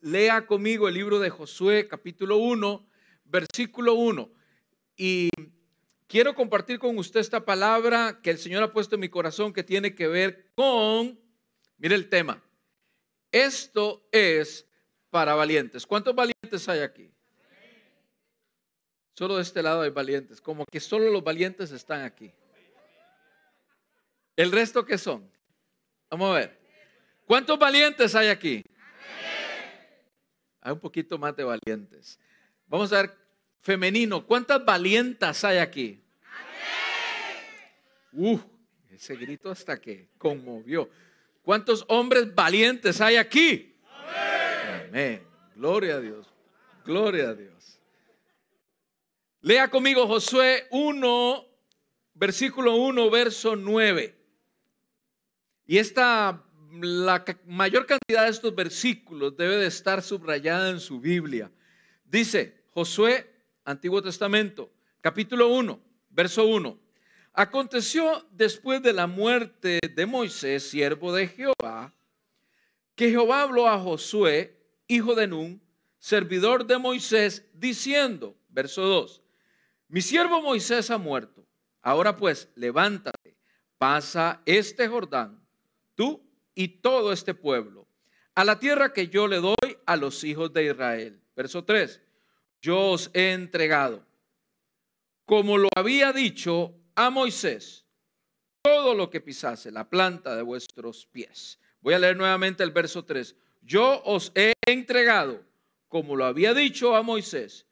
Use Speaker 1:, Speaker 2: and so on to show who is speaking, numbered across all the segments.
Speaker 1: lea conmigo el libro de Josué, capítulo 1, versículo 1. Y quiero compartir con usted esta palabra que el Señor ha puesto en mi corazón que tiene que ver con, mire el tema, esto es para valientes. ¿Cuántos valientes hay aquí? Solo de este lado hay valientes, como que solo los valientes están aquí. ¿El resto qué son? Vamos a ver. ¿Cuántos valientes hay aquí? Hay un poquito más de valientes. Vamos a ver, femenino, ¿cuántas valientas hay aquí? Uh, ese grito hasta que conmovió. ¿Cuántos hombres valientes hay aquí? Amén. Gloria a Dios. Gloria a Dios. Lea conmigo Josué 1, versículo 1, verso 9. Y esta la mayor cantidad de estos versículos debe de estar subrayada en su Biblia. Dice Josué, Antiguo Testamento, capítulo 1, verso 1. Aconteció después de la muerte de Moisés, siervo de Jehová, que Jehová habló a Josué, hijo de Nun, servidor de Moisés, diciendo, verso 2, mi siervo Moisés ha muerto. Ahora pues, levántate, pasa este Jordán, tú y todo este pueblo, a la tierra que yo le doy a los hijos de Israel. Verso 3, yo os he entregado, como lo había dicho a Moisés, todo lo que pisase la planta de vuestros pies. Voy a leer nuevamente el verso 3. Yo os he entregado, como lo había dicho a Moisés,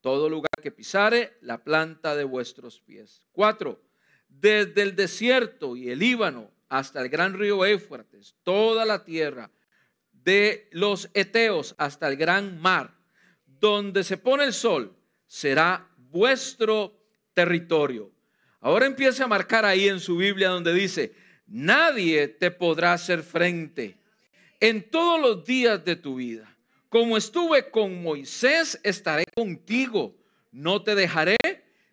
Speaker 1: todo lugar que pisare la planta de vuestros pies. 4. Desde el desierto y el Líbano hasta el gran río Éufrates, toda la tierra, de los Eteos hasta el gran mar, donde se pone el sol, será vuestro territorio. Ahora empiece a marcar ahí en su Biblia donde dice, nadie te podrá hacer frente en todos los días de tu vida. Como estuve con Moisés, estaré contigo. No te dejaré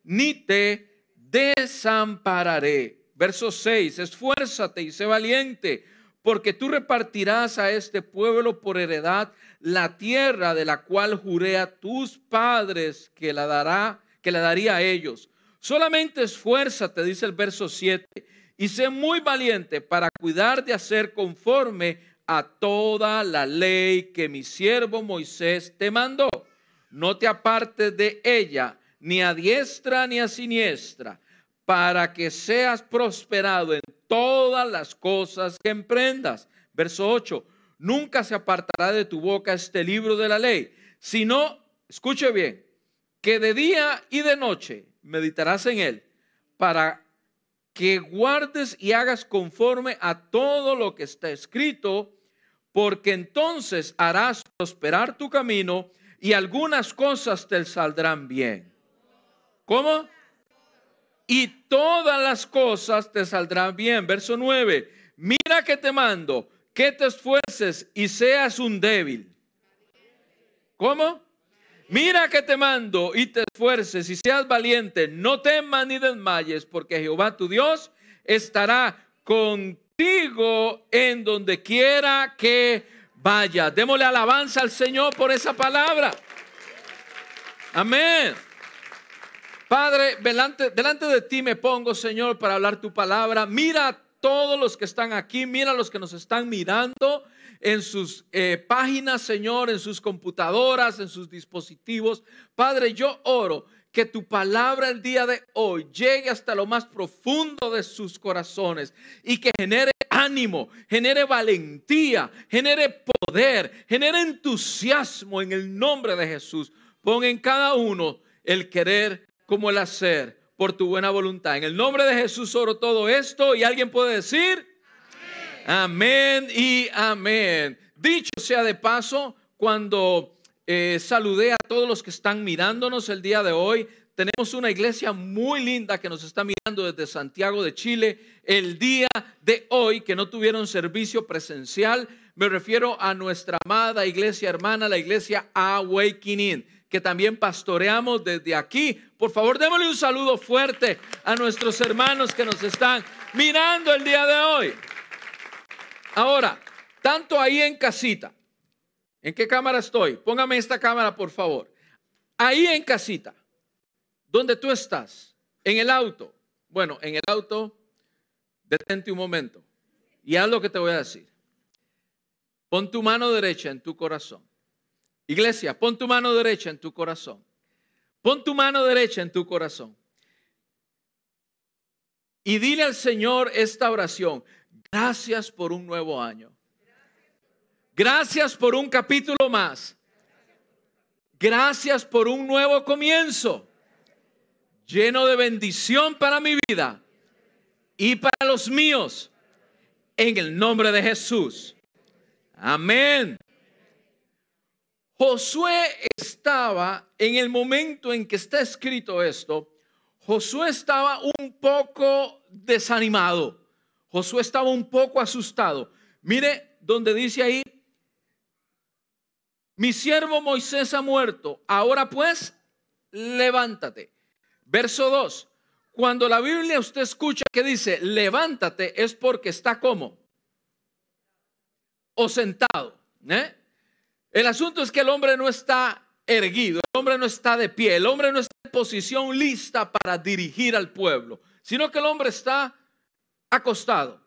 Speaker 1: ni te desampararé. Verso 6, esfuérzate y sé valiente, porque tú repartirás a este pueblo por heredad la tierra de la cual juré a tus padres que la dará, que la daría a ellos. Solamente esfuérzate, dice el verso 7, y sé muy valiente para cuidar de hacer conforme a toda la ley que mi siervo Moisés te mandó. No te apartes de ella, ni a diestra ni a siniestra para que seas prosperado en todas las cosas que emprendas. Verso 8, nunca se apartará de tu boca este libro de la ley, sino, escuche bien, que de día y de noche meditarás en él, para que guardes y hagas conforme a todo lo que está escrito, porque entonces harás prosperar tu camino y algunas cosas te saldrán bien. ¿Cómo? Y todas las cosas te saldrán bien. Verso 9, mira que te mando, que te esfuerces y seas un débil. ¿Cómo? Mira que te mando y te esfuerces y seas valiente, no temas ni desmayes, porque Jehová tu Dios estará contigo en donde quiera que vaya. Démosle alabanza al Señor por esa palabra. Amén. Padre, delante, delante de ti me pongo, Señor, para hablar tu palabra. Mira a todos los que están aquí, mira a los que nos están mirando en sus eh, páginas, Señor, en sus computadoras, en sus dispositivos. Padre, yo oro que tu palabra el día de hoy llegue hasta lo más profundo de sus corazones y que genere ánimo, genere valentía, genere poder, genere entusiasmo en el nombre de Jesús. Pon en cada uno el querer como el hacer por tu buena voluntad. En el nombre de Jesús oro todo esto y alguien puede decir amén, y amén. Dicho sea de paso, cuando eh, saludé a todos los que están mirándonos el día de hoy, tenemos una iglesia muy linda que nos está mirando desde Santiago de Chile el día de hoy, que no tuvieron servicio presencial. Me refiero a nuestra amada iglesia hermana, la iglesia Awakening que también pastoreamos desde aquí. Por favor, démosle un saludo fuerte a nuestros hermanos que nos están mirando el día de hoy. Ahora, tanto ahí en casita ¿En qué cámara estoy? Póngame esta cámara, por favor. Ahí en casita, donde tú estás, en el auto. Bueno, en el auto, detente un momento y haz lo que te voy a decir. Pon tu mano derecha en tu corazón. Iglesia, pon tu mano derecha en tu corazón. Pon tu mano derecha en tu corazón. Y dile al Señor esta oración. Gracias por un nuevo año. Gracias por un capítulo más. Gracias por un nuevo comienzo. Lleno de bendición para mi vida y para los míos. En el nombre de Jesús. Amén. Josué estaba en el momento en que está escrito esto, Josué estaba un poco desanimado. Josué estaba un poco asustado. Mire donde dice ahí, mi siervo Moisés ha muerto, ahora pues, levántate. Verso 2, cuando la Biblia usted escucha que dice, levántate, es porque está como o sentado. ¿eh? El asunto es que el hombre no está erguido, el hombre no está de pie, el hombre no está en posición lista para dirigir al pueblo, sino que el hombre está acostado.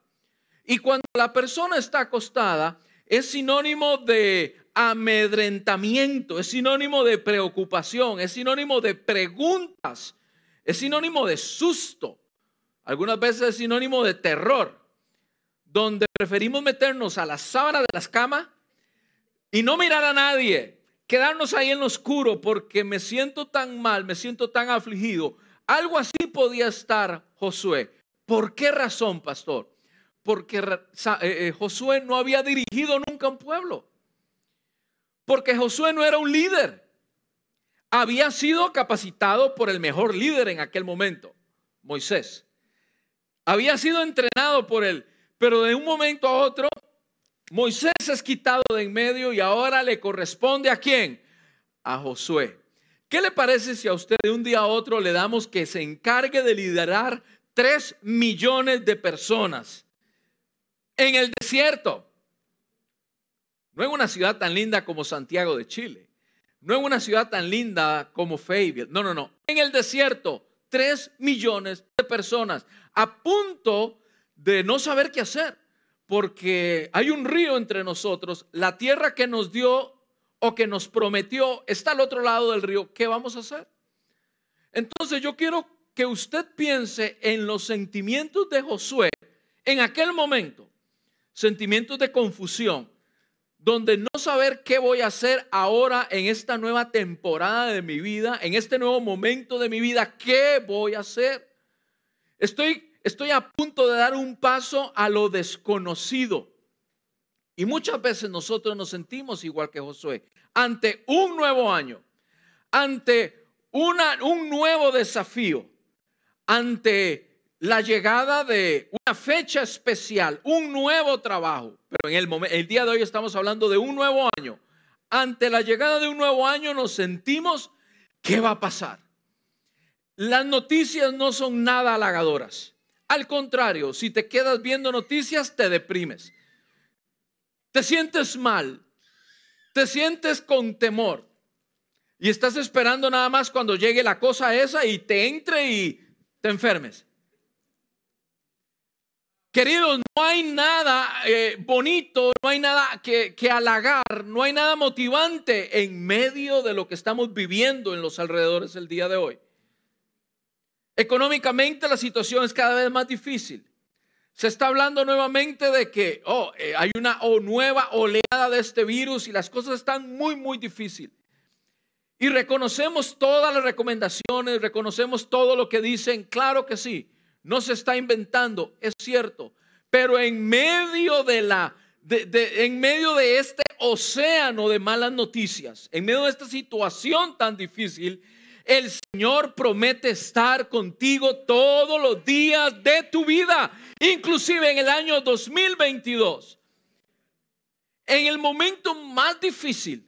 Speaker 1: Y cuando la persona está acostada, es sinónimo de amedrentamiento, es sinónimo de preocupación, es sinónimo de preguntas, es sinónimo de susto, algunas veces es sinónimo de terror, donde preferimos meternos a la sábana de las camas y no mirar a nadie, quedarnos ahí en lo oscuro porque me siento tan mal, me siento tan afligido. Algo así podía estar Josué. ¿Por qué razón, pastor? Porque eh, eh, Josué no había dirigido nunca un pueblo. Porque Josué no era un líder. Había sido capacitado por el mejor líder en aquel momento, Moisés. Había sido entrenado por él, pero de un momento a otro Moisés es quitado de en medio y ahora le corresponde a quién? A Josué. ¿Qué le parece si a usted de un día a otro le damos que se encargue de liderar tres millones de personas en el desierto? No en una ciudad tan linda como Santiago de Chile. No en una ciudad tan linda como Fayetteville. No, no, no. En el desierto, tres millones de personas a punto de no saber qué hacer porque hay un río entre nosotros, la tierra que nos dio o que nos prometió está al otro lado del río, ¿qué vamos a hacer? Entonces yo quiero que usted piense en los sentimientos de Josué en aquel momento, sentimientos de confusión, donde no saber qué voy a hacer ahora en esta nueva temporada de mi vida, en este nuevo momento de mi vida, ¿qué voy a hacer? Estoy estoy a punto de dar un paso a lo desconocido. Y muchas veces nosotros nos sentimos igual que Josué, ante un nuevo año, ante una, un nuevo desafío, ante la llegada de una fecha especial, un nuevo trabajo. Pero en el, el día de hoy estamos hablando de un nuevo año. Ante la llegada de un nuevo año nos sentimos, ¿qué va a pasar? Las noticias no son nada halagadoras. Al contrario, si te quedas viendo noticias, te deprimes. Te sientes mal. Te sientes con temor. Y estás esperando nada más cuando llegue la cosa esa y te entre y te enfermes. Queridos, no hay nada eh, bonito, no hay nada que, que halagar, no hay nada motivante en medio de lo que estamos viviendo en los alrededores del día de hoy. Económicamente la situación es cada vez más difícil. Se está hablando nuevamente de que oh, eh, hay una nueva oleada de este virus y las cosas están muy, muy difíciles. Y reconocemos todas las recomendaciones, reconocemos todo lo que dicen. Claro que sí, no se está inventando, es cierto. Pero en medio de la, en medio de este océano de malas noticias, en medio de esta situación tan difícil, el Señor promete estar contigo todos los días de tu vida, inclusive en el año 2022. En el momento más difícil,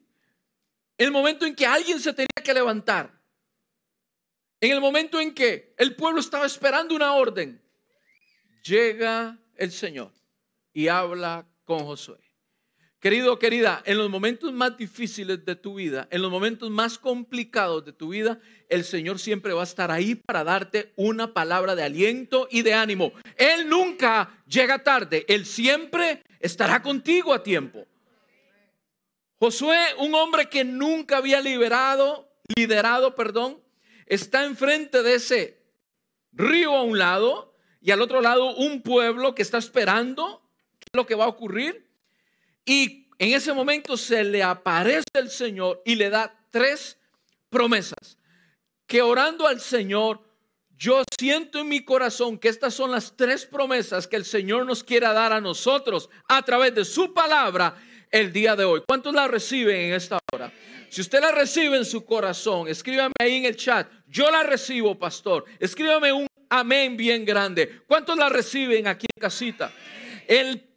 Speaker 1: el momento en que alguien se tenía que levantar, en el momento en que el pueblo estaba esperando una orden, llega el Señor y habla con Josué. Querido, querida, en los momentos más difíciles de tu vida, en los momentos más complicados de tu vida, el Señor siempre va a estar ahí para darte una palabra de aliento y de ánimo. Él nunca llega tarde, Él siempre estará contigo a tiempo. Josué, un hombre que nunca había liberado, liderado, perdón, está enfrente de ese río a un lado y al otro lado un pueblo que está esperando lo que va a ocurrir. Y en ese momento se le aparece el Señor y le da tres promesas. Que orando al Señor, yo siento en mi corazón que estas son las tres promesas que el Señor nos quiere dar a nosotros a través de su palabra el día de hoy. ¿Cuántos la reciben en esta hora? Si usted la recibe en su corazón, escríbame ahí en el chat. Yo la recibo, pastor. Escríbame un amén bien grande. ¿Cuántos la reciben aquí en casita?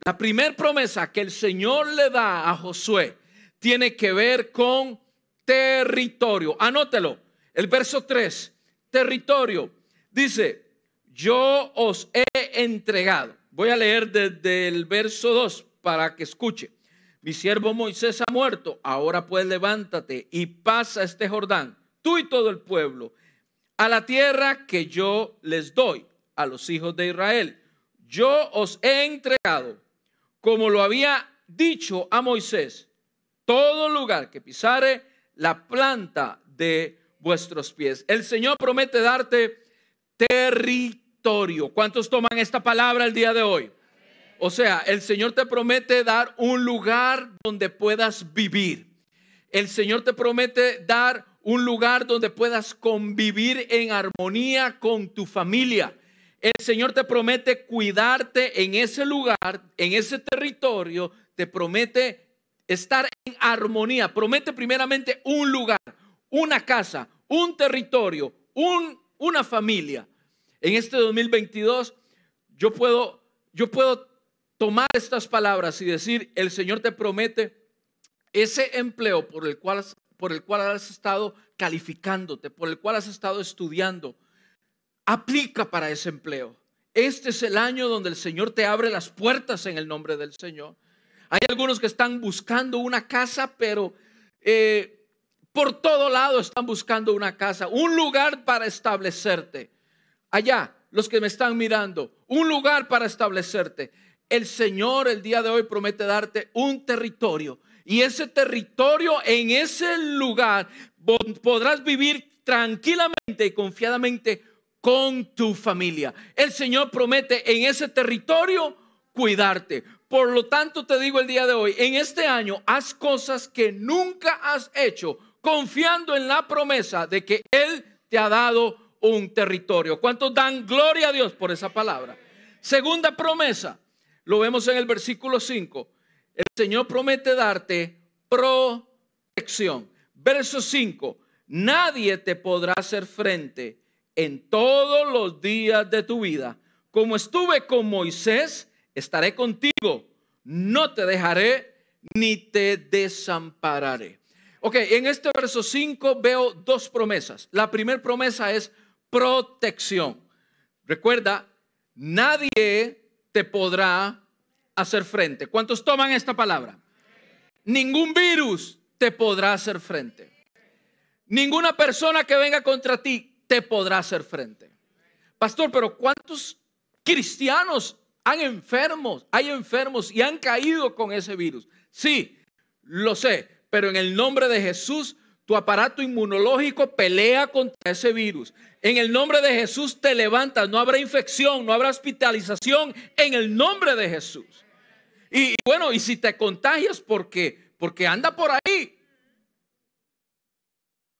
Speaker 1: La primera promesa que el Señor le da a Josué tiene que ver con territorio. Anótelo. El verso 3, territorio. Dice, yo os he entregado. Voy a leer desde el verso 2 para que escuche. Mi siervo Moisés ha muerto. Ahora pues levántate y pasa este Jordán, tú y todo el pueblo, a la tierra que yo les doy a los hijos de Israel yo os he entregado, como lo había dicho a Moisés, todo lugar que pisare la planta de vuestros pies. El Señor promete darte territorio. ¿Cuántos toman esta palabra el día de hoy? O sea, el Señor te promete dar un lugar donde puedas vivir. El Señor te promete dar un lugar donde puedas convivir en armonía con tu familia el Señor te promete cuidarte en ese lugar, en ese territorio, te promete estar en armonía, promete primeramente un lugar, una casa, un territorio, un, una familia. En este 2022 yo puedo, yo puedo tomar estas palabras y decir, el Señor te promete ese empleo por el cual, por el cual has estado calificándote, por el cual has estado estudiando, aplica para ese empleo. Este es el año donde el Señor te abre las puertas en el nombre del Señor. Hay algunos que están buscando una casa, pero eh, por todo lado están buscando una casa, un lugar para establecerte. Allá, los que me están mirando, un lugar para establecerte. El Señor el día de hoy promete darte un territorio. Y ese territorio, en ese lugar, podrás vivir tranquilamente y confiadamente con tu familia. El Señor promete en ese territorio cuidarte. Por lo tanto, te digo el día de hoy, en este año, haz cosas que nunca has hecho, confiando en la promesa de que Él te ha dado un territorio. ¿Cuántos dan gloria a Dios por esa palabra? Segunda promesa, lo vemos en el versículo 5. El Señor promete darte protección. Verso 5, nadie te podrá hacer frente en todos los días de tu vida. Como estuve con Moisés, estaré contigo. No te dejaré ni te desampararé. Ok, en este verso 5 veo dos promesas. La primera promesa es protección. Recuerda, nadie te podrá hacer frente. ¿Cuántos toman esta palabra? Ningún virus te podrá hacer frente. Ninguna persona que venga contra ti podrá hacer frente. Pastor, pero ¿cuántos cristianos han enfermos, hay enfermos y han caído con ese virus? Sí, lo sé, pero en el nombre de Jesús, tu aparato inmunológico pelea contra ese virus. En el nombre de Jesús te levantas, no habrá infección, no habrá hospitalización, en el nombre de Jesús. Y, bueno, y si te contagias porque porque anda por ahí,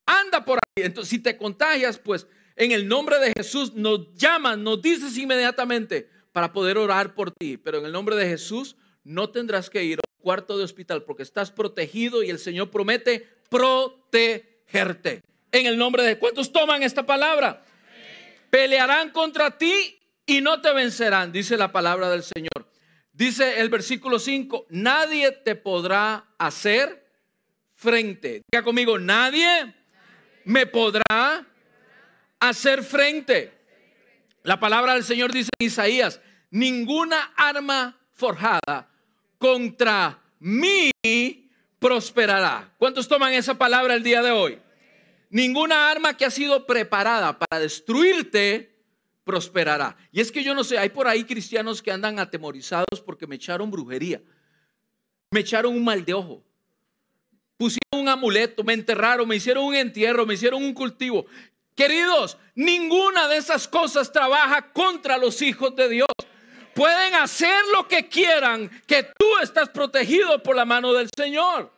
Speaker 1: anda por ahí. Entonces, si te contagias, pues en el nombre de Jesús nos llaman, nos dices inmediatamente para poder orar por ti. Pero en el nombre de Jesús no tendrás que ir a un cuarto de hospital porque estás protegido y el Señor promete protegerte. En el nombre de ¿cuántos toman esta palabra? Pelearán contra ti y no te vencerán, dice la palabra del Señor. Dice el versículo 5, nadie te podrá hacer frente. Diga conmigo, nadie me podrá hacer frente. La palabra del Señor dice en Isaías, ninguna arma forjada contra mí prosperará. ¿Cuántos toman esa palabra el día de hoy? Ninguna arma que ha sido preparada para destruirte prosperará. Y es que yo no sé, hay por ahí cristianos que andan atemorizados porque me echaron brujería, me echaron un mal de ojo, pusieron un amuleto, me enterraron, me hicieron un entierro, me hicieron un cultivo. Queridos, ninguna de esas cosas trabaja contra los hijos de Dios. Pueden hacer lo que quieran, que tú estás protegido por la mano del Señor.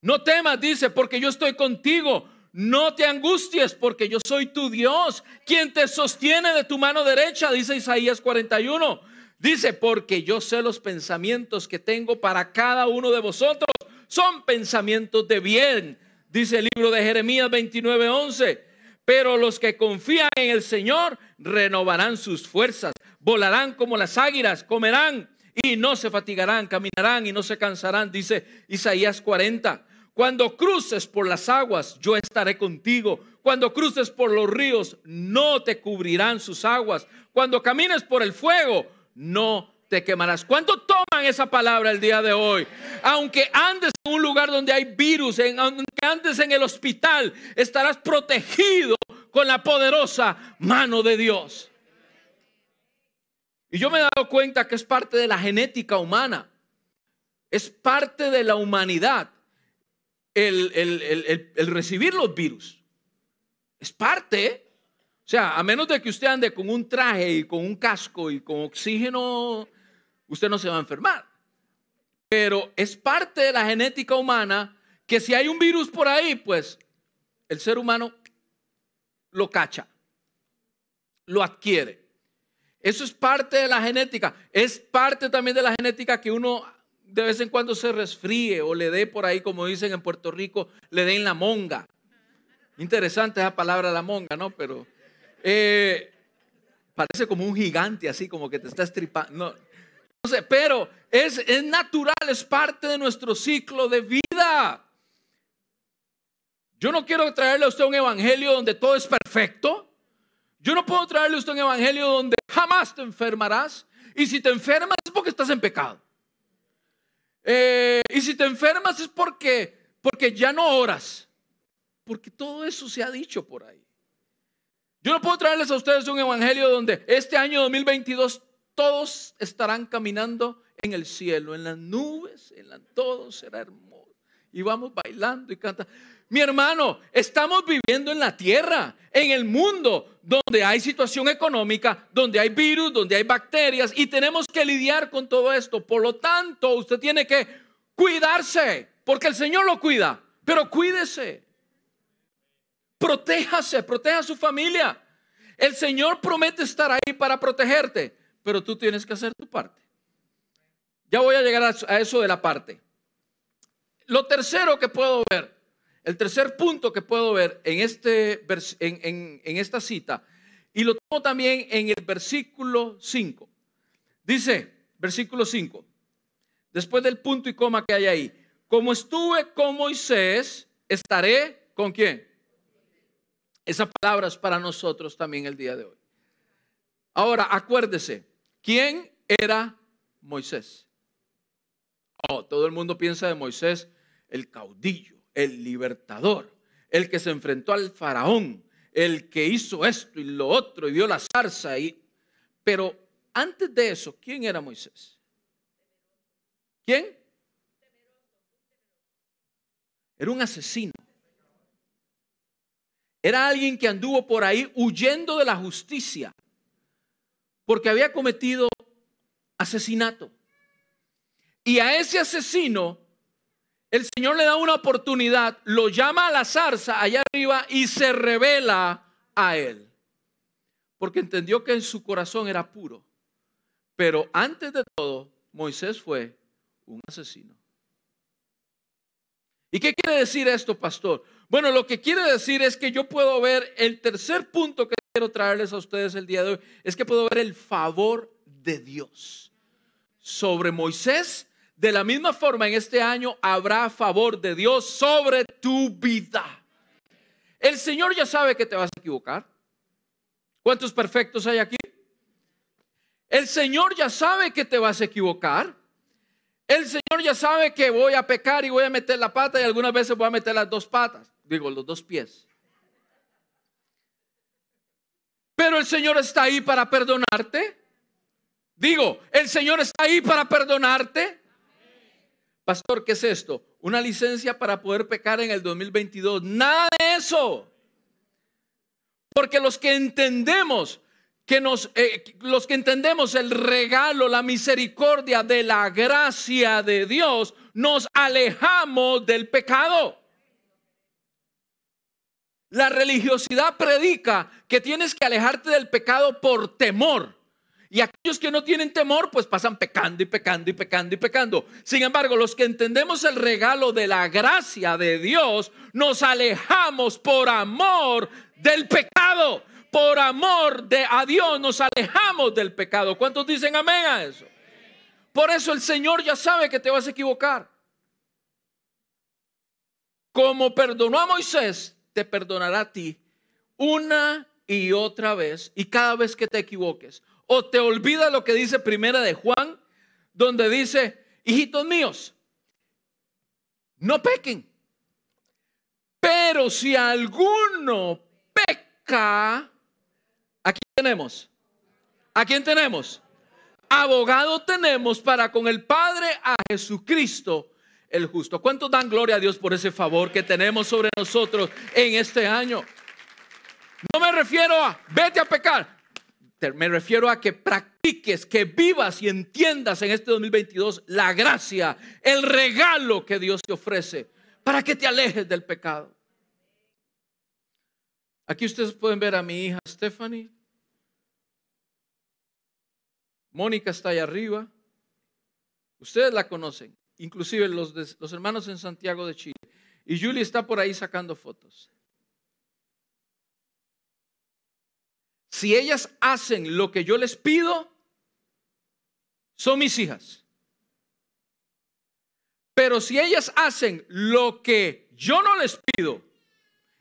Speaker 1: No temas, dice, porque yo estoy contigo. No te angusties porque yo soy tu Dios, quien te sostiene de tu mano derecha, dice Isaías 41. Dice, porque yo sé los pensamientos que tengo para cada uno de vosotros. Son pensamientos de bien, dice el libro de Jeremías 29, 11. Pero los que confían en el Señor renovarán sus fuerzas, volarán como las águilas, comerán y no se fatigarán, caminarán y no se cansarán, dice Isaías 40. Cuando cruces por las aguas, yo estaré contigo. Cuando cruces por los ríos, no te cubrirán sus aguas. Cuando camines por el fuego, no te quemarás. ¿Cuánto toman esa palabra el día de hoy? Aunque andes en un lugar donde hay virus, en, aunque andes en el hospital, estarás protegido con la poderosa mano de Dios. Y yo me he dado cuenta que es parte de la genética humana. Es parte de la humanidad el, recibir los virus. Es parte. Sea, a menos de que usted ande con un traje y con un casco y con oxígeno, usted no se va a enfermar. Pero es parte de la genética humana que si hay un virus por ahí, pues el ser humano lo cacha, lo adquiere. Eso es parte de la genética. Es parte también de la genética que uno de vez en cuando se resfríe o le dé por ahí, como dicen en Puerto Rico, le den la monga. Interesante esa palabra la monga, ¿no? Pero eh, parece como un gigante así, como que te está estripando. No, sé, pero es, natural, es parte de nuestro ciclo de vida. Yo no quiero traerle a usted un evangelio donde todo es perfecto. Yo no puedo traerle a usted un evangelio donde jamás te enfermarás. Y si te enfermas es porque estás en pecado. Eh, y si te enfermas es porque, porque ya no oras. Porque todo eso se ha dicho por ahí. Yo no puedo traerles a ustedes un evangelio donde este año 2022 todos estarán caminando en el cielo, en las nubes, en la, todo será hermoso. Y vamos bailando y cantando. Mi hermano, estamos viviendo en la tierra, en el mundo, donde hay situación económica, donde hay virus, donde hay bacterias y tenemos que lidiar con todo esto. Por lo tanto, usted tiene que cuidarse, porque el Señor lo cuida, pero cuídese. Protéjase, proteja a su familia. El Señor promete estar ahí para protegerte, pero tú tienes que hacer tu parte. Ya voy a llegar a eso de la parte. Lo tercero que puedo ver el tercer punto que puedo ver en, este, en, esta cita, y lo tomo también en el versículo 5. Dice, versículo 5, después del punto y coma que hay ahí, como estuve con Moisés, estaré con quién. Esa palabra es para nosotros también el día de hoy. Ahora, acuérdese, ¿quién era Moisés? Oh, todo el mundo piensa de Moisés, el caudillo el libertador, el que se enfrentó al faraón, el que hizo esto y lo otro y dio la zarza. Y... Pero antes de eso, ¿quién era Moisés? ¿Quién? Era un asesino. Era alguien que anduvo por ahí huyendo de la justicia porque había cometido asesinato. Y a ese asesino el Señor le da una oportunidad, lo llama a la zarza allá arriba y se revela a él. Porque entendió que en su corazón era puro. Pero antes de todo, Moisés fue un asesino. ¿Y qué quiere decir esto, pastor? Bueno, lo que quiere decir es que yo puedo ver el tercer punto que quiero traerles a ustedes el día de hoy, es que puedo ver el favor de Dios sobre Moisés de la misma forma, en este año habrá favor de Dios sobre tu vida. El Señor ya sabe que te vas a equivocar. ¿Cuántos perfectos hay aquí? El Señor ya sabe que te vas a equivocar. El Señor ya sabe que voy a pecar y voy a meter la pata y algunas veces voy a meter las dos patas, digo, los dos pies. Pero el Señor está ahí para perdonarte. Digo, el Señor está ahí para perdonarte. Pastor, ¿qué es esto? Una licencia para poder pecar en el 2022. Nada de eso. Porque los que entendemos que nos, eh, los que entendemos el regalo, la misericordia de la gracia de Dios, nos alejamos del pecado. La religiosidad predica que tienes que alejarte del pecado por temor. Y aquellos que no tienen temor, pues pasan pecando y pecando y pecando y pecando. Sin embargo, los que entendemos el regalo de la gracia de Dios, nos alejamos por amor del pecado. Por amor de a Dios nos alejamos del pecado. ¿Cuántos dicen amén a eso? Por eso el Señor ya sabe que te vas a equivocar. Como perdonó a Moisés, te perdonará a ti una y otra vez y cada vez que te equivoques. O te olvida lo que dice primera de Juan, donde dice, hijitos míos, no pequen. Pero si alguno peca, ¿a quién tenemos? ¿A quién tenemos? Abogado tenemos para con el Padre a Jesucristo el justo. ¿Cuántos dan gloria a Dios por ese favor que tenemos sobre nosotros en este año? No me refiero a vete a pecar. Me refiero a que practiques, que vivas y entiendas en este 2022 la gracia, el regalo que Dios te ofrece para que te alejes del pecado. Aquí ustedes pueden ver a mi hija Stephanie. Mónica está ahí arriba. Ustedes la conocen inclusive los, los hermanos en Santiago de Chile. Y Julie está por ahí sacando fotos. Si ellas hacen lo que yo les pido, son mis hijas. Pero si ellas hacen lo que yo no les pido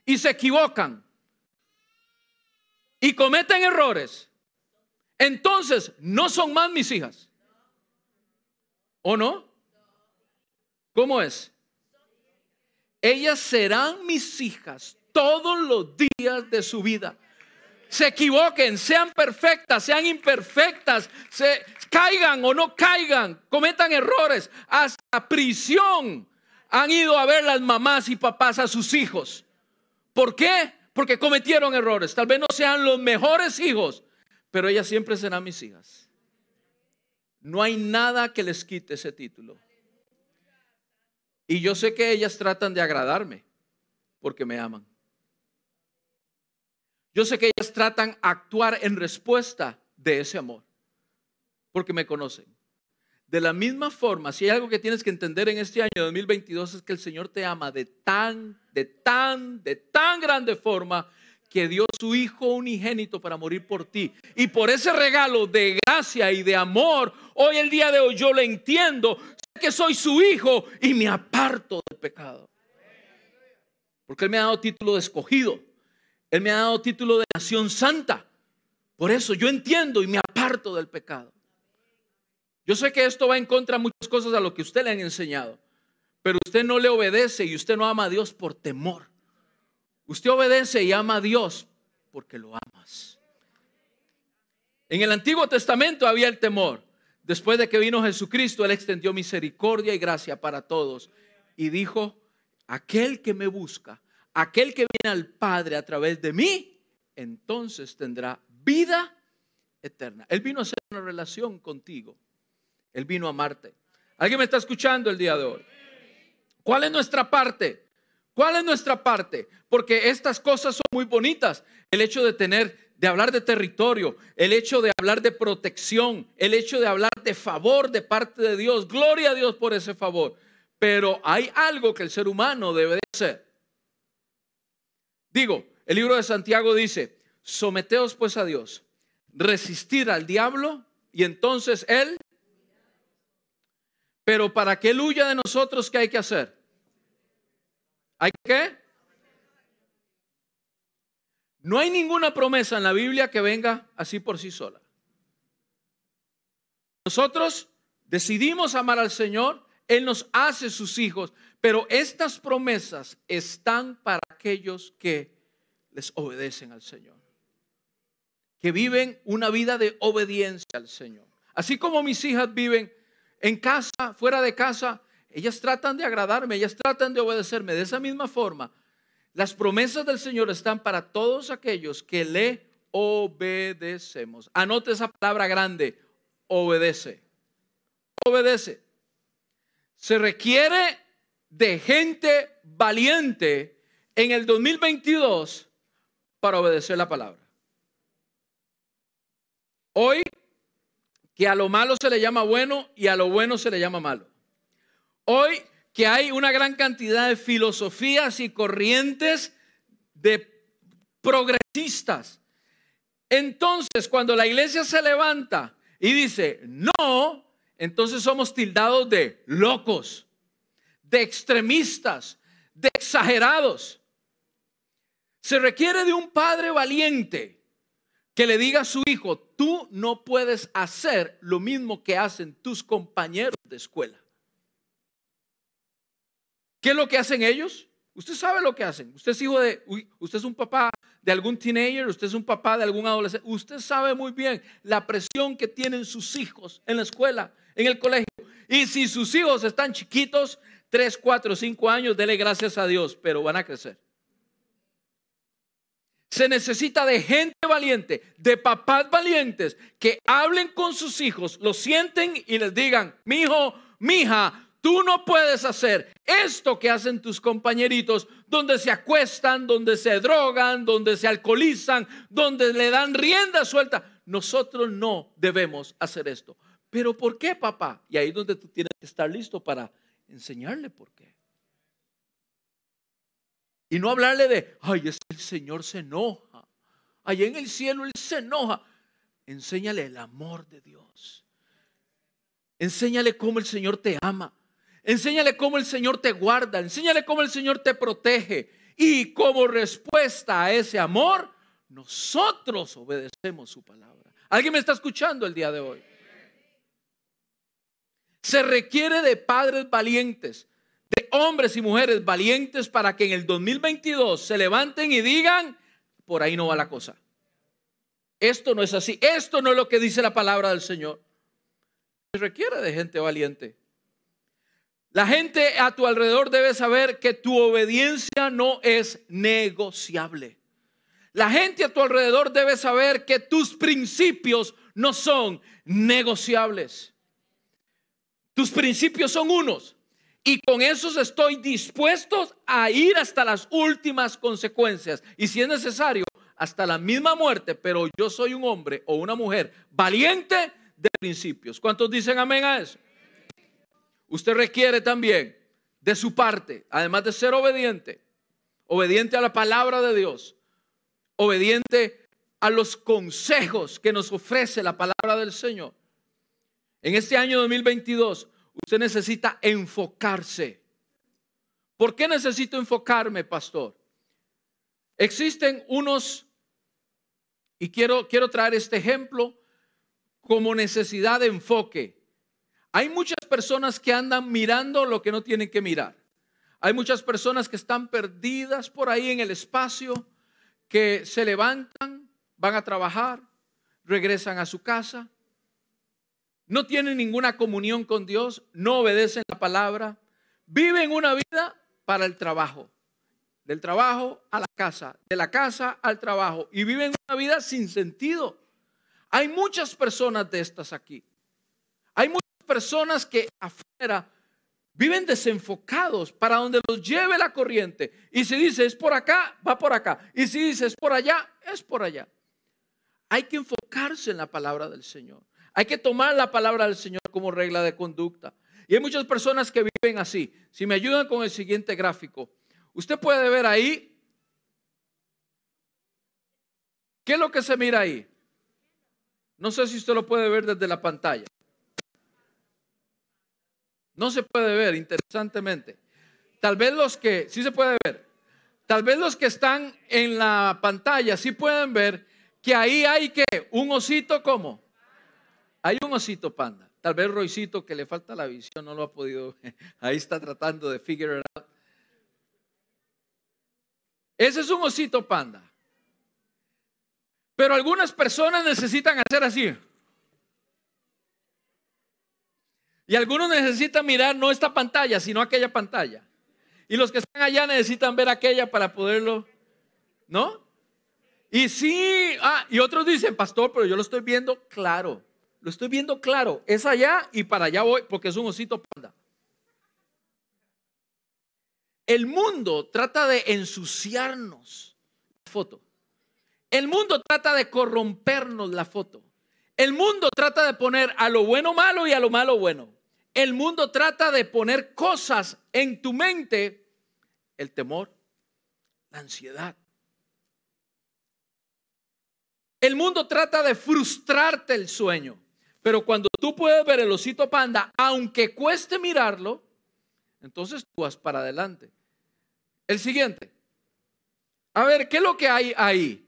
Speaker 1: y se equivocan y cometen errores, entonces no son más mis hijas. ¿O no? ¿Cómo es? Ellas serán mis hijas todos los días de su vida. Se equivoquen, sean perfectas, sean imperfectas, se caigan o no caigan, cometan errores, hasta prisión han ido a ver las mamás y papás a sus hijos. ¿Por qué? Porque cometieron errores. Tal vez no sean los mejores hijos, pero ellas siempre serán mis hijas. No hay nada que les quite ese título. Y yo sé que ellas tratan de agradarme porque me aman. Yo sé que ellas tratan actuar en respuesta de ese amor porque me conocen. De la misma forma, si hay algo que tienes que entender en este año 2022 es que el Señor te ama de tan, de tan, de tan grande forma que dio su Hijo unigénito para morir por ti. Y por ese regalo de gracia y de amor, hoy el día de hoy yo lo entiendo, que soy su hijo y me aparto del pecado. Porque Él me ha dado título de escogido. Él me ha dado título de nación santa. Por eso yo entiendo y me aparto del pecado. Yo sé que esto va en contra de muchas cosas a lo que usted le han enseñado. Pero usted no le obedece y usted no ama a Dios por temor. Usted obedece y ama a Dios porque lo amas. En el Antiguo Testamento había el temor. Después de que vino Jesucristo, Él extendió misericordia y gracia para todos. Y dijo, aquel que me busca, aquel que viene al Padre a través de mí, entonces tendrá vida eterna. Él vino a hacer una relación contigo. Él vino a amarte. ¿Alguien me está escuchando el día de hoy? ¿Cuál es nuestra parte? ¿Cuál es nuestra parte? Porque estas cosas son muy bonitas. El hecho de tener de hablar de territorio, el hecho de hablar de protección, el hecho de hablar de favor de parte de Dios. Gloria a Dios por ese favor. Pero hay algo que el ser humano debe de hacer. Digo, el libro de Santiago dice, someteos pues a Dios, resistir al diablo y entonces Él, pero para que Él huya de nosotros, ¿qué hay que hacer? ¿Hay que? No hay ninguna promesa en la Biblia que venga así por sí sola. Nosotros decidimos amar al Señor, Él nos hace sus hijos, pero estas promesas están para aquellos que les obedecen al Señor, que viven una vida de obediencia al Señor. Así como mis hijas viven en casa, fuera de casa, ellas tratan de agradarme, ellas tratan de obedecerme. De esa misma forma, las promesas del Señor están para todos aquellos que le obedecemos. Anote esa palabra grande, obedece. Obedece. Se requiere de gente valiente en el 2022 para obedecer la palabra. Hoy, que a lo malo se le llama bueno y a lo bueno se le llama malo. Hoy, que hay una gran cantidad de filosofías y corrientes de progresistas. Entonces, cuando la iglesia se levanta y dice, no, entonces somos tildados de locos, de extremistas, de exagerados. Se requiere de un padre valiente que le diga a su hijo, tú no puedes hacer lo mismo que hacen tus compañeros de escuela. ¿Qué es lo que hacen ellos? Usted sabe lo que hacen. Usted es hijo de, usted es un papá de algún teenager, usted es un papá de algún adolescente. Usted sabe muy bien la presión que tienen sus hijos en la escuela, en el colegio. Y si sus hijos están chiquitos, 3, 4, 5 años, dele gracias a Dios, pero van a crecer. Se necesita de gente valiente, de papás valientes que hablen con sus hijos, lo sienten y les digan, mi hijo, mi hija, tú no puedes hacer esto que hacen tus compañeritos, donde se acuestan, donde se drogan, donde se alcoholizan, donde le dan rienda suelta. Nosotros no debemos hacer esto. Pero ¿por qué, papá? Y ahí es donde tú tienes que estar listo para enseñarle por qué. Y no hablarle de, ay, es que el Señor se enoja. Allá en el cielo Él se enoja. Enséñale el amor de Dios. Enséñale cómo el Señor te ama. Enséñale cómo el Señor te guarda. Enséñale cómo el Señor te protege. Y como respuesta a ese amor, nosotros obedecemos su palabra. ¿Alguien me está escuchando el día de hoy? Se requiere de padres valientes de hombres y mujeres valientes para que en el 2022 se levanten y digan, por ahí no va la cosa. Esto no es así. Esto no es lo que dice la palabra del Señor. Se requiere de gente valiente. La gente a tu alrededor debe saber que tu obediencia no es negociable. La gente a tu alrededor debe saber que tus principios no son negociables. Tus principios son unos. Y con esos estoy dispuestos a ir hasta las últimas consecuencias. Y si es necesario, hasta la misma muerte. Pero yo soy un hombre o una mujer valiente de principios. ¿Cuántos dicen amén a eso? Usted requiere también de su parte, además de ser obediente, obediente a la palabra de Dios, obediente a los consejos que nos ofrece la palabra del Señor. En este año 2022 Usted necesita enfocarse. ¿Por qué necesito enfocarme, pastor? Existen unos, y quiero, quiero traer este ejemplo como necesidad de enfoque. Hay muchas personas que andan mirando lo que no tienen que mirar. Hay muchas personas que están perdidas por ahí en el espacio, que se levantan, van a trabajar, regresan a su casa, no tienen ninguna comunión con Dios, no obedecen la palabra, viven una vida para el trabajo, del trabajo a la casa, de la casa al trabajo, y viven una vida sin sentido. Hay muchas personas de estas aquí. Personas que afuera viven desenfocados para donde los lleve la corriente. Y si dice es por acá, va por acá. Y si dice es por allá, es por allá. Hay que enfocarse en la palabra del Señor. Hay que tomar la palabra del Señor como regla de conducta. Y hay muchas personas que viven así. Si me ayudan con el siguiente gráfico, usted puede ver ahí. ¿Qué es lo que se mira ahí? No sé si usted lo puede ver desde la pantalla. No se puede ver, interesantemente. Tal vez los que, sí se puede ver, tal vez los que están en la pantalla sí pueden ver que ahí hay que un osito como hay un osito panda. Tal vez Roycito, que le falta la visión, no lo ha podido. Ahí está tratando de figure it out. Ese es un osito panda. Pero algunas personas necesitan hacer así. Y algunos necesitan mirar no esta pantalla, sino aquella pantalla. Y los que están allá necesitan ver aquella para poderlo, ¿no? Y sí, ah, y otros dicen, pastor, pero yo lo estoy viendo claro. Lo estoy viendo claro. Es allá y para allá voy porque es un osito panda. El mundo trata de ensuciarnos la foto. El mundo trata de corrompernos la foto. El mundo trata de poner a lo bueno malo y a lo malo bueno. El mundo trata de poner cosas en tu mente, el temor, la ansiedad. El mundo trata de frustrarte el sueño. Pero cuando tú puedes ver el osito panda, aunque cueste mirarlo, entonces tú vas para adelante. El siguiente. A ver, ¿qué es lo que hay ahí?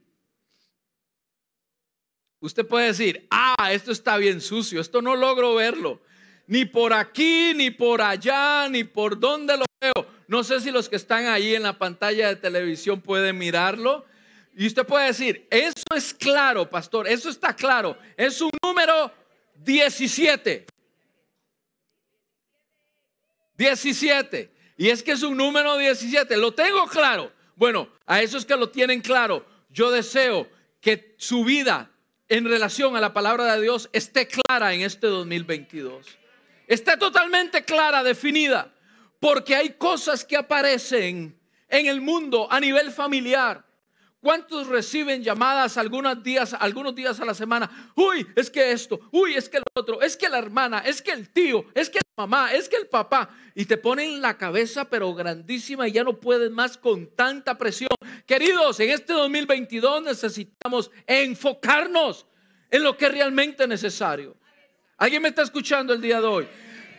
Speaker 1: Usted puede decir, ah, esto está bien sucio, esto no logro verlo. Ni por aquí, ni por allá, ni por donde lo veo. No sé si los que están ahí en la pantalla de televisión pueden mirarlo. Y usted puede decir, eso es claro, pastor, eso está claro. Es un número 17. 17. Y es que es un número 17. Lo tengo claro. Bueno, a esos que lo tienen claro, yo deseo que su vida en relación a la palabra de Dios esté clara en este 2022. Esté totalmente clara, definida. Porque hay cosas que aparecen en el mundo a nivel familiar ¿Cuántos reciben llamadas algunos días, algunos días a la semana? Uy, es que esto, uy, es que lo otro, es que la hermana, es que el tío, es que la mamá, es que el papá. Y te ponen la cabeza pero grandísima y ya no puedes más con tanta presión. Queridos, en este 2022 necesitamos enfocarnos en lo que es realmente necesario. ¿Alguien me está escuchando el día de hoy?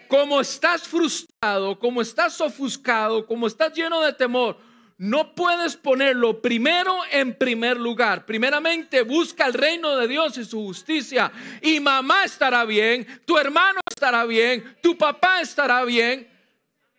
Speaker 1: Como estás frustrado, como estás ofuscado, como estás lleno de temor, no puedes ponerlo primero en primer lugar. Primeramente busca el reino de Dios y su justicia. Y mamá estará bien, tu hermano estará bien, tu papá estará bien.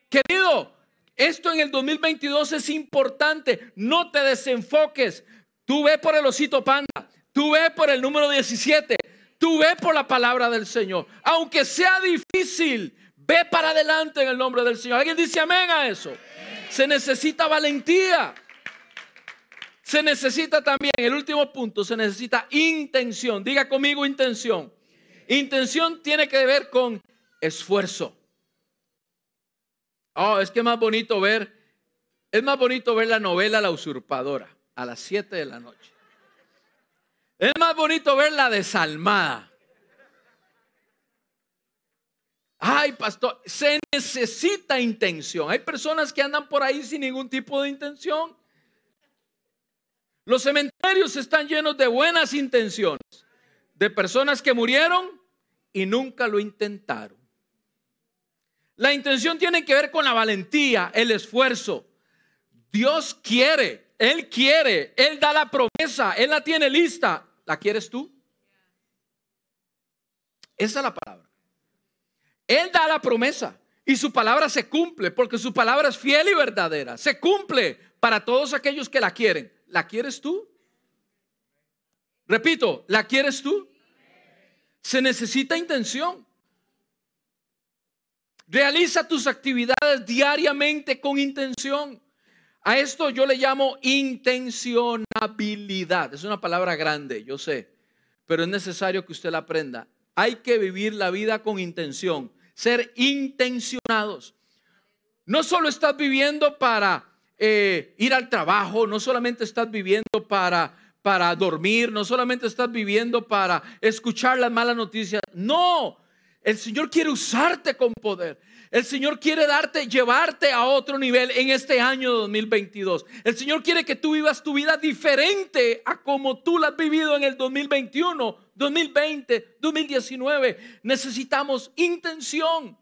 Speaker 1: Querido, esto en el 2022 es importante. No te desenfoques. Tú ve por el osito panda. Tú ve por el número 17. Tú ve por la palabra del Señor. Aunque sea difícil, ve para adelante en el nombre del Señor. ¿Alguien dice amén a eso? Se necesita valentía. Se necesita también, el último punto, se necesita intención. Diga conmigo intención. Intención tiene que ver con esfuerzo. Oh, es que es más bonito ver, es más bonito ver la novela La usurpadora a las 7 de la noche. Es más bonito ver la desalmada Ay, pastor, se necesita intención. Hay personas que andan por ahí sin ningún tipo de intención. Los cementerios están llenos de buenas intenciones, de personas que murieron y nunca lo intentaron. La intención tiene que ver con la valentía, el esfuerzo. Dios quiere, Él quiere, Él da la promesa, Él la tiene lista. ¿La quieres tú? Esa es la palabra. Él da la promesa y su palabra se cumple porque su palabra es fiel y verdadera. Se cumple para todos aquellos que la quieren. ¿La quieres tú? Repito, ¿la quieres tú? Se necesita intención. Realiza tus actividades diariamente con intención. A esto yo le llamo intencionabilidad. Es una palabra grande, yo sé, pero es necesario que usted la aprenda. Hay que vivir la vida con intención ser intencionados. No solo estás viviendo para eh, ir al trabajo, no solamente estás viviendo para, para dormir, no solamente estás viviendo para escuchar las malas noticias. No, el Señor quiere usarte con poder. El Señor quiere darte, llevarte a otro nivel en este año 2022. El Señor quiere que tú vivas tu vida diferente a como tú la has vivido en el 2021, 2020, 2019. Necesitamos intención.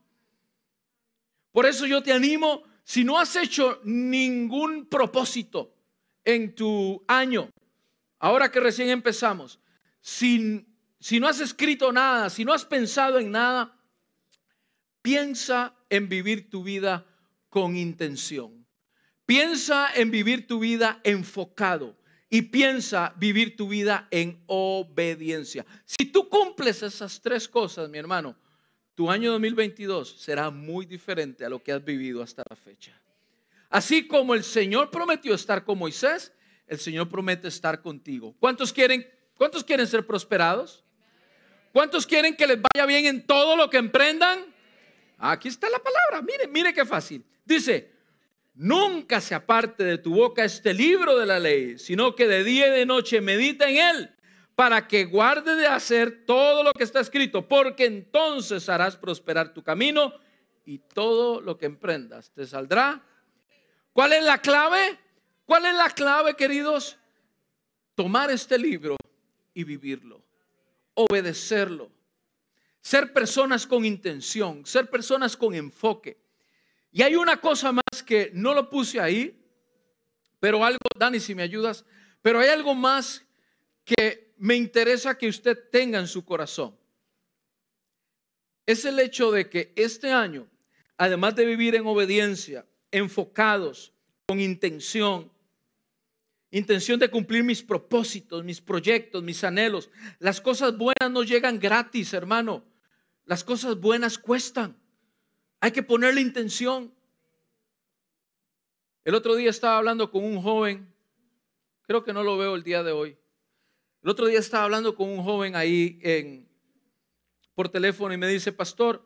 Speaker 1: Por eso yo te animo, si no has hecho ningún propósito en tu año, ahora que recién empezamos, si, si no has escrito nada, si no has pensado en nada, piensa en vivir tu vida con intención. Piensa en vivir tu vida enfocado y piensa vivir tu vida en obediencia. Si tú cumples esas tres cosas, mi hermano, tu año 2022 será muy diferente a lo que has vivido hasta la fecha. Así como el Señor prometió estar con Moisés, el Señor promete estar contigo. ¿Cuántos quieren, cuántos quieren ser prosperados? ¿Cuántos quieren que les vaya bien en todo lo que emprendan? Aquí está la palabra. Mire, mire qué fácil. Dice, nunca se aparte de tu boca este libro de la ley, sino que de día y de noche medita en él para que guarde de hacer todo lo que está escrito, porque entonces harás prosperar tu camino y todo lo que emprendas te saldrá. ¿Cuál es la clave? ¿Cuál es la clave, queridos? Tomar este libro y vivirlo, obedecerlo, ser personas con intención, ser personas con enfoque. Y hay una cosa más que no lo puse ahí, pero algo, Dani, si me ayudas, pero hay algo más que me interesa que usted tenga en su corazón. Es el hecho de que este año, además de vivir en obediencia, enfocados, con intención, intención de cumplir mis propósitos, mis proyectos, mis anhelos, las cosas buenas no llegan gratis, hermano. Las cosas buenas cuestan. Hay que ponerle intención. El otro día estaba hablando con un joven, creo que no lo veo el día de hoy, el otro día estaba hablando con un joven ahí en, por teléfono y me dice, pastor,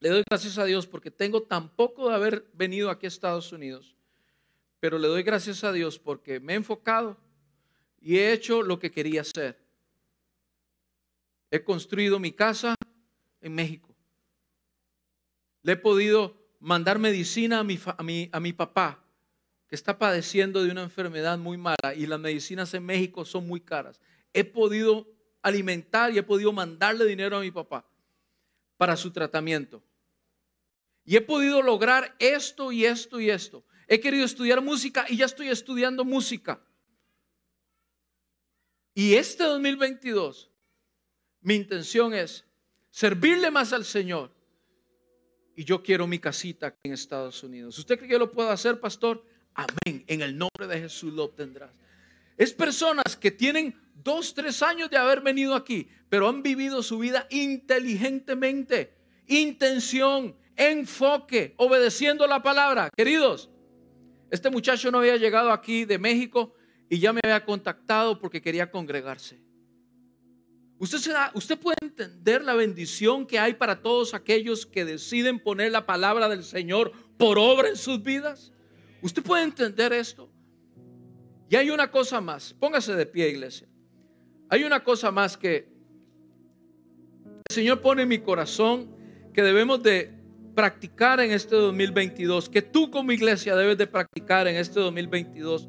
Speaker 1: le doy gracias a Dios porque tengo tan poco de haber venido aquí a Estados Unidos, pero le doy gracias a Dios porque me he enfocado y he hecho lo que quería hacer. He construido mi casa en México. Le he podido mandar medicina a mi, a mi, a mi papá que está padeciendo de una enfermedad muy mala y las medicinas en México son muy caras. He podido alimentar y he podido mandarle dinero a mi papá para su tratamiento. Y he podido lograr esto y esto y esto. He querido estudiar música y ya estoy estudiando música. Y este 2022, mi intención es servirle más al Señor. Y yo quiero mi casita aquí en Estados Unidos. ¿Usted cree que yo lo puedo hacer, pastor? Amén. En el nombre de Jesús lo obtendrás. Es personas que tienen dos, tres años de haber venido aquí, pero han vivido su vida inteligentemente, intención, enfoque, obedeciendo la palabra. Queridos, este muchacho no había llegado aquí de México y ya me había contactado porque quería congregarse. Usted, puede entender la bendición que hay para todos aquellos que deciden poner la palabra del Señor por obra en sus vidas. ¿Usted puede entender esto? Y hay una cosa más. Póngase de pie, iglesia. Hay una cosa más que el Señor pone en mi corazón que debemos de practicar en este 2022, que tú como iglesia debes de practicar en este 2022.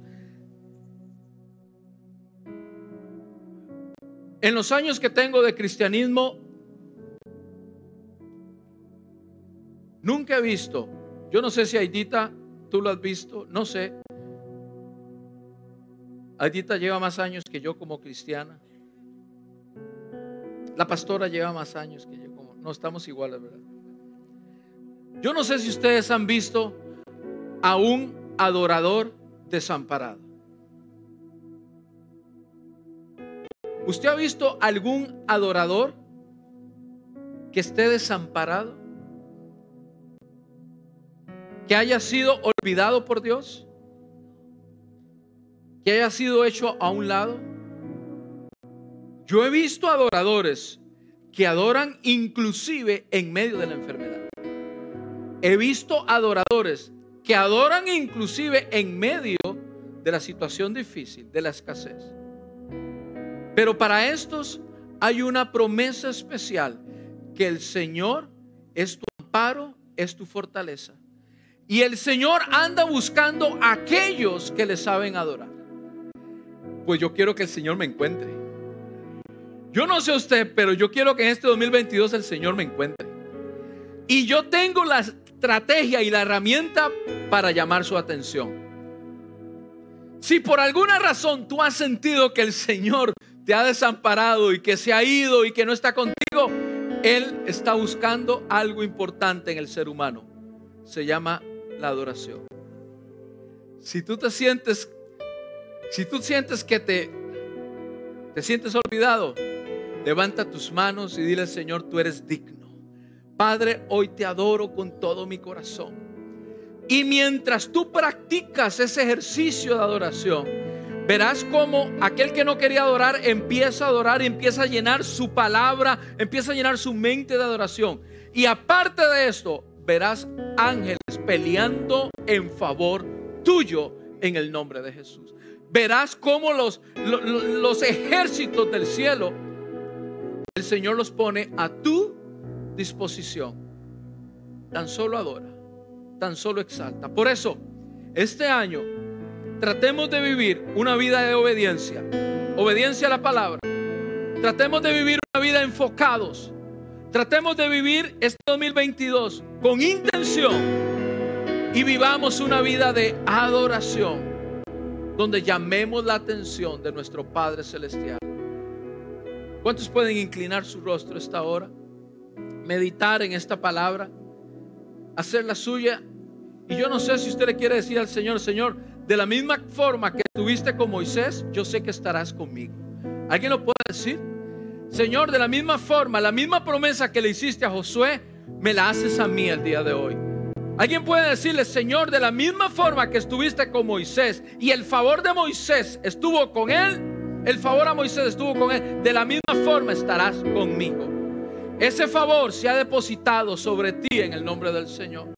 Speaker 1: En los años que tengo de cristianismo, nunca he visto, yo no sé si Aidita ¿Tú lo has visto? No sé. Aidita lleva más años que yo como cristiana. La pastora lleva más años que yo como... No estamos iguales, ¿verdad? Yo no sé si ustedes han visto a un adorador desamparado. ¿Usted ha visto algún adorador que esté desamparado? que haya sido olvidado por Dios, que haya sido hecho a un lado. Yo he visto adoradores que adoran inclusive en medio de la enfermedad. He visto adoradores que adoran inclusive en medio de la situación difícil, de la escasez. Pero para estos hay una promesa especial, que el Señor es tu amparo, es tu fortaleza. Y el Señor anda buscando a aquellos que le saben adorar. Pues yo quiero que el Señor me encuentre. Yo no sé usted, pero yo quiero que en este 2022 el Señor me encuentre. Y yo tengo la estrategia y la herramienta para llamar su atención. Si por alguna razón tú has sentido que el Señor te ha desamparado y que se ha ido y que no está contigo, Él está buscando algo importante en el ser humano. Se llama la adoración. Si tú te sientes, si tú sientes que te, te sientes olvidado, levanta tus manos y dile, Señor, tú eres digno. Padre, hoy te adoro con todo mi corazón. Y mientras tú practicas ese ejercicio de adoración, verás cómo aquel que no quería adorar empieza a adorar y empieza a llenar su palabra, empieza a llenar su mente de adoración. Y aparte de esto, verás ángeles peleando en favor tuyo en el nombre de Jesús. Verás cómo los, los, los ejércitos del cielo, el Señor los pone a tu disposición. Tan solo adora, tan solo exalta. Por eso, este año tratemos de vivir una vida de obediencia, obediencia a la palabra. Tratemos de vivir una vida enfocados. Tratemos de vivir este 2022 con intención y vivamos una vida de adoración donde llamemos la atención de nuestro Padre Celestial. ¿Cuántos pueden inclinar su rostro esta hora? Meditar en esta palabra, hacer la suya. Y yo no sé si usted le quiere decir al Señor, Señor, de la misma forma que estuviste con Moisés, yo sé que estarás conmigo. ¿Alguien lo puede decir? Señor, de la misma forma, la misma promesa que le hiciste a Josué, me la haces a mí el día de hoy. Alguien puede decirle, Señor, de la misma forma que estuviste con Moisés y el favor de Moisés estuvo con él, el favor a Moisés estuvo con él, de la misma forma estarás conmigo. Ese favor se ha depositado sobre ti en el nombre del Señor.